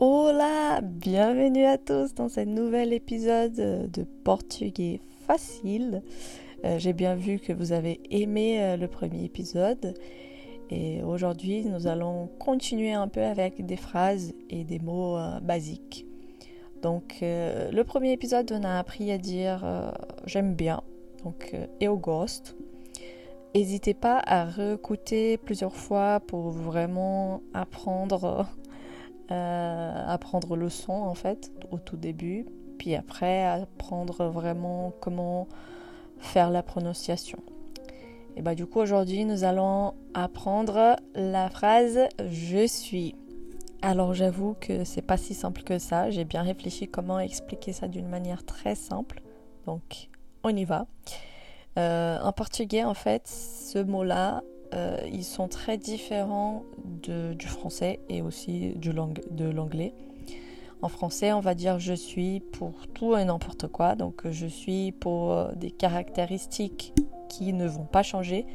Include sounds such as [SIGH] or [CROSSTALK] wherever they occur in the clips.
Hola, bienvenue à tous dans ce nouvel épisode de portugais facile. Euh, j'ai bien vu que vous avez aimé euh, le premier épisode et aujourd'hui nous allons continuer un peu avec des phrases et des mots euh, basiques. Donc le premier épisode on a appris à dire j'aime bien, donc eu gosto. N'hésitez pas à réécouter plusieurs fois pour vraiment apprendre euh, apprendre le son en fait au tout début, puis après apprendre vraiment comment faire la prononciation. Et bah du coup aujourd'hui nous allons apprendre la phrase je suis. Alors j'avoue que c'est pas si simple que ça, j'ai bien réfléchi comment expliquer ça d'une manière très simple. Donc on y va. Euh, en portugais en fait ce mot-là euh, ils sont très différents du français et aussi de l'anglais. En français, on va dire je suis pour tout et n'importe quoi. Donc je suis pour euh, des caractéristiques qui ne vont pas changer.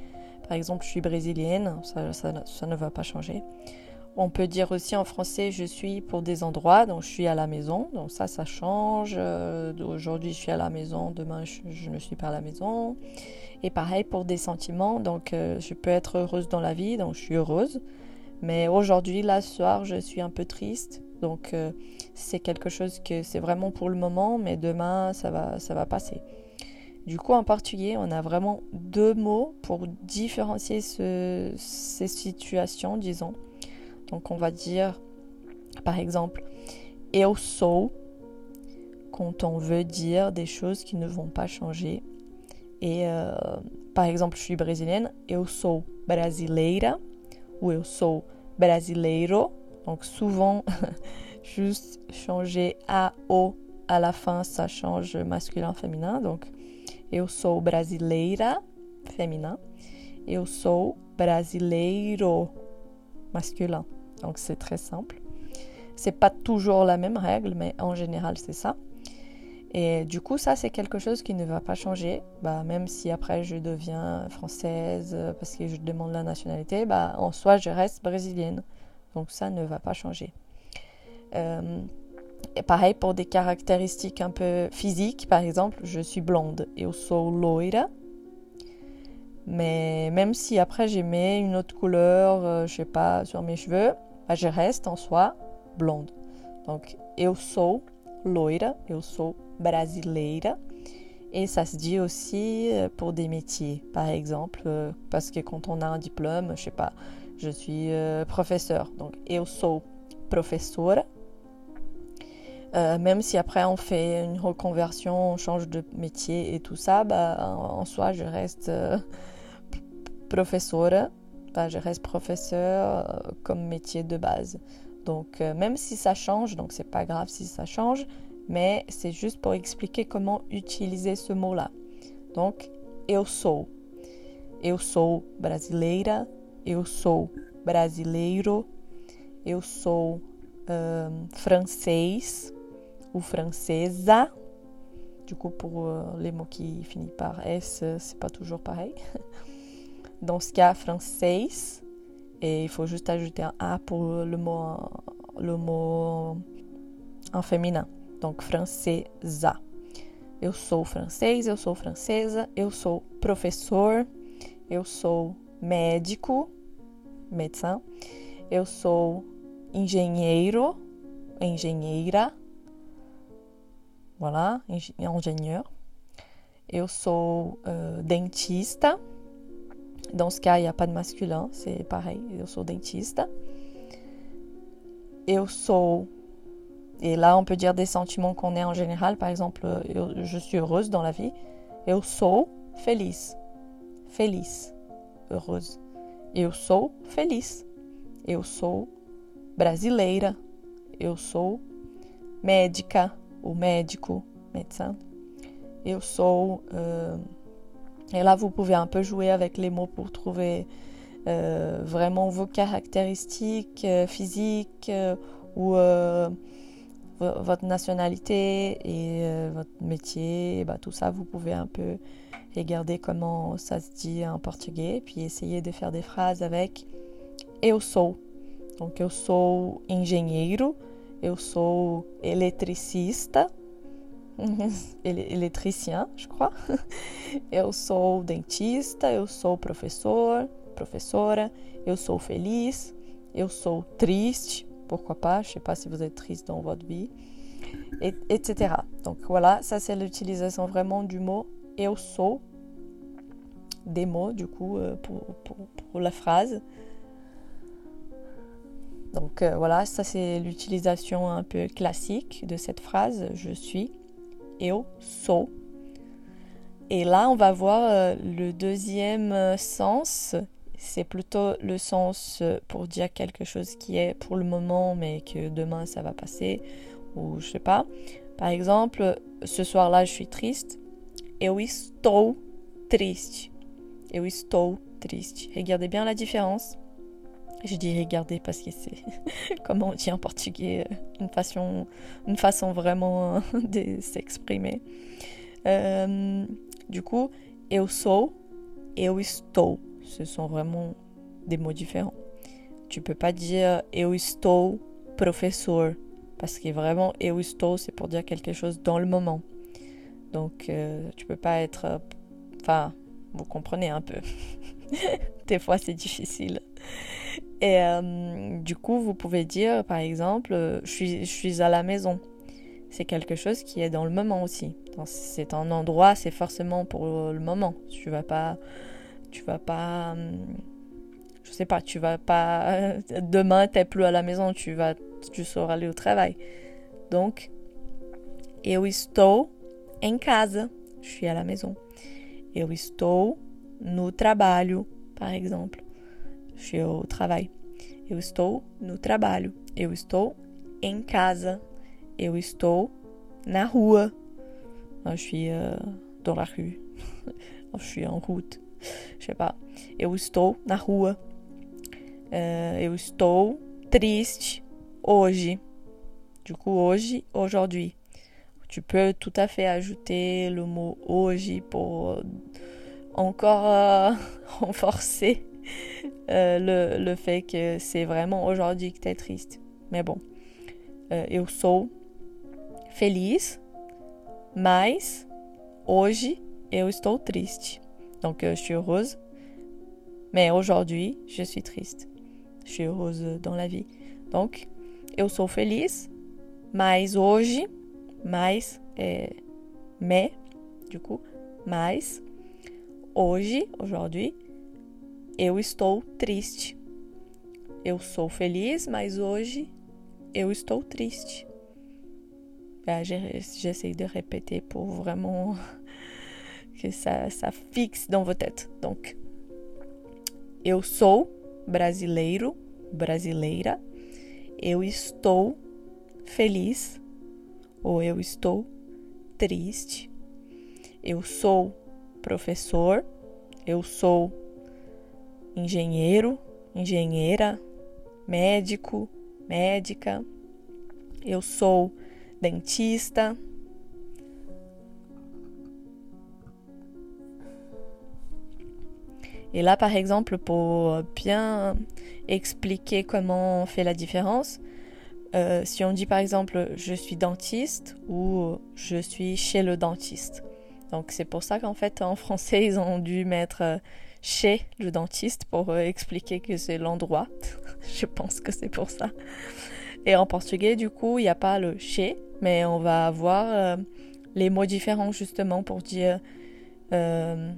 Par exemple, je suis brésilienne, ça, ne va pas changer. On peut dire aussi en français je suis pour des endroits, donc je suis à la maison, donc ça ça change. Euh, aujourd'hui je suis à la maison, demain je, ne suis pas à la maison. Et pareil pour des sentiments, donc euh, je peux être heureuse dans la vie, donc je suis heureuse. Mais aujourd'hui, là, ce soir, je suis un peu triste. Donc euh, c'est quelque chose que c'est vraiment pour le moment, mais demain, ça va, ça va passer. Du coup, en portugais, on a vraiment deux mots pour différencier ces situations, disons. Donc on va dire, par exemple, eu sou, quand on veut dire des choses qui ne vont pas changer. Et euh, par exemple, je suis brésilienne, eu sou brasileira ou eu sou brasileiro. Donc souvent, [LAUGHS] juste changer A, O à la fin, ça change masculin, féminin. Donc, eu sou brasileira, féminin. Eu sou brasileiro, masculin. Donc c'est très simple. C'est pas toujours la même règle, mais en général c'est ça. Et du coup, ça, c'est quelque chose qui ne va pas changer. Bah, même si après je deviens française euh, parce que je demande la nationalité, bah, en soi, je reste brésilienne. Donc ça ne va pas changer. Euh, et pareil pour des caractéristiques un peu physiques, par exemple, je suis blonde et au sou loira. Mais même si après j'ai mis une autre couleur, euh, je sais pas, sur mes cheveux, bah, je reste en soi blonde. Donc, eu sou loira, eu sou brasileira. Et ça se dit aussi euh, pour des métiers, par exemple, euh, parce que quand on a un diplôme, je sais pas, je suis professeur, donc eu sou professora. Même si après on fait une reconversion, on change de métier et tout ça, bah, en, soi je reste professora bah, je reste professeur euh, comme métier de base. Donc euh, même si ça change, donc c'est pas grave si ça change, mais c'est juste pour expliquer comment utiliser ce mot-là. Donc eu sou. Eu sou brasileira, eu sou brasileiro, eu sou euh, français ou francesa. Du coup, pour les mots qui finissent par S, c'est pas toujours pareil. [LAUGHS] dans ce cas français. Et il faut juste ajouter un A pour le mot, le mot en féminin. Donc, francesa. Eu sou francês, eu sou francesa, eu sou professor, eu sou médico, médecin, eu sou engenheiro, engenheira, voilà, ingénieur. Eu sou uh, dentista, dans ce cas, il n'y a pas de masculin, c'est pareil, eu sou dentista. Eu sou. Et là, on peut dire des sentiments qu'on est en général. Par exemple, je suis heureuse dans la vie. Eu sou feliz. Feliz. Heureuse. Eu sou feliz. Eu sou brasileira. Eu sou médica ou médico, médecin. Eu sou. Uh, et là, vous pouvez un peu jouer avec les mots pour trouver euh, vraiment vos caractéristiques euh, physiques euh, ou votre nationalité et votre métier. bah, tout ça, vous pouvez un peu regarder comment ça se dit en portugais, puis essayer de faire des phrases avec eu sou. Donc, eu sou engenheiro, eu sou eletricista, [LAUGHS] eletricien, je crois. [LAUGHS] Eu sou dentista, eu sou professor, professora, eu sou feliz, eu sou triste, pourquoi pas, je sais pas si vous êtes triste dans votre vie, et, etc. Donc voilà, ça c'est l'utilisation vraiment du mot eu sou, des mots du coup euh, pour, pour, pour la phrase. Donc euh, voilà, ça c'est l'utilisation un peu classique de cette phrase je suis. Et là, on va voir euh, le deuxième euh, sens. C'est plutôt le sens pour dire quelque chose qui est pour le moment, mais que demain ça va passer, ou je sais pas. Par exemple, ce soir-là, je suis triste. Eu estou triste. Eu estou triste. Regardez bien la différence. Je dis regarder parce que c'est, [LAUGHS] comment on dit en portugais, euh, une façon, une façon vraiment [LAUGHS] de s'exprimer. Euh, du coup, eu sou, eu estou, ce sont vraiment des mots différents. Tu peux pas dire eu estou professeur, parce que vraiment eu estou, c'est pour dire quelque chose dans le moment. Donc, euh, tu peux pas être, enfin, vous comprenez un peu. [LAUGHS] des fois, c'est difficile. Et euh, du coup, vous pouvez dire, par exemple, euh, je suis, à la maison. C'est quelque chose qui est dans le moment aussi. C'est un endroit, c'est forcément pour le moment. Tu vas pas, tu vas pas, je sais pas, tu vas pas. [LAUGHS] Demain, t'es plus à la maison, tu vas, tu sauras aller au travail. Donc, eu estou em casa. Je suis à la maison. Eu estou no trabalho, par exemple. Au travail. Eu estou no trabalho. Eu estou em casa. Eu estou na rua. Je suis euh, dans la rue. [LAUGHS] je suis en route. Je sais pas. Eu estou na rua. Euh, eu estou triste hoje. Du coup, hoje, aujourd'hui. Tu peux tout à fait ajouter le mot hoje pour encore euh, [LAUGHS] renforcer euh, le, le, fait que c'est vraiment aujourd'hui que tu es triste. Mais bon, euh, eu sou feliz, mas hoje eu estou triste. Donc euh, je suis heureuse, mais aujourd'hui je suis triste. Je suis heureuse dans la vie. Donc, eu sou feliz, mas hoje, mais mais, du coup, mas hoje, aujourd'hui, eu estou triste. Eu sou feliz, mas hoje eu estou triste. Ah, J'essaie de répéter pour vraiment [LAUGHS] que ça, ça fixe dans vos têtes. Donc, eu sou brasileiro, brasileira. Eu estou feliz ou eu estou triste. Eu sou professor. Eu sou engenheiro, engenheira, médico, médica. Eu sou dentista. Et là, par exemple, pour bien expliquer comment on fait la différence, euh, si on dit par exemple je suis dentiste ou je suis chez le dentiste. Donc c'est pour ça qu'en fait en français [LAUGHS] ils ont dû mettre euh, chez le dentiste pour euh, expliquer que c'est l'endroit. [LAUGHS] Je pense que c'est pour ça. Et en portugais, du coup, il n'y a pas le chez, mais on va avoir euh, les mots différents justement pour dire. Euh,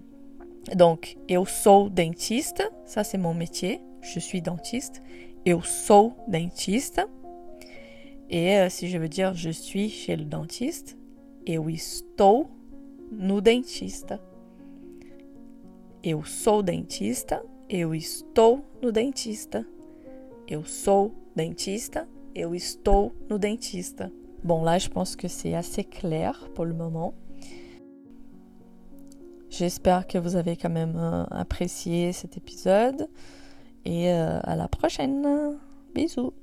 donc, eu sou dentiste, ça c'est mon métier, je suis dentiste. Eu sou dentiste. Et si je veux dire je suis chez le dentiste, eu estou no dentista. Eu sou dentista, eu estou no dentista. Eu sou dentista, eu estou no dentista. Bon, là, je pense que c'est assez clair pour le moment. J'espère que vous avez quand même euh, apprécié cet épisode et euh, à la prochaine. Bisous.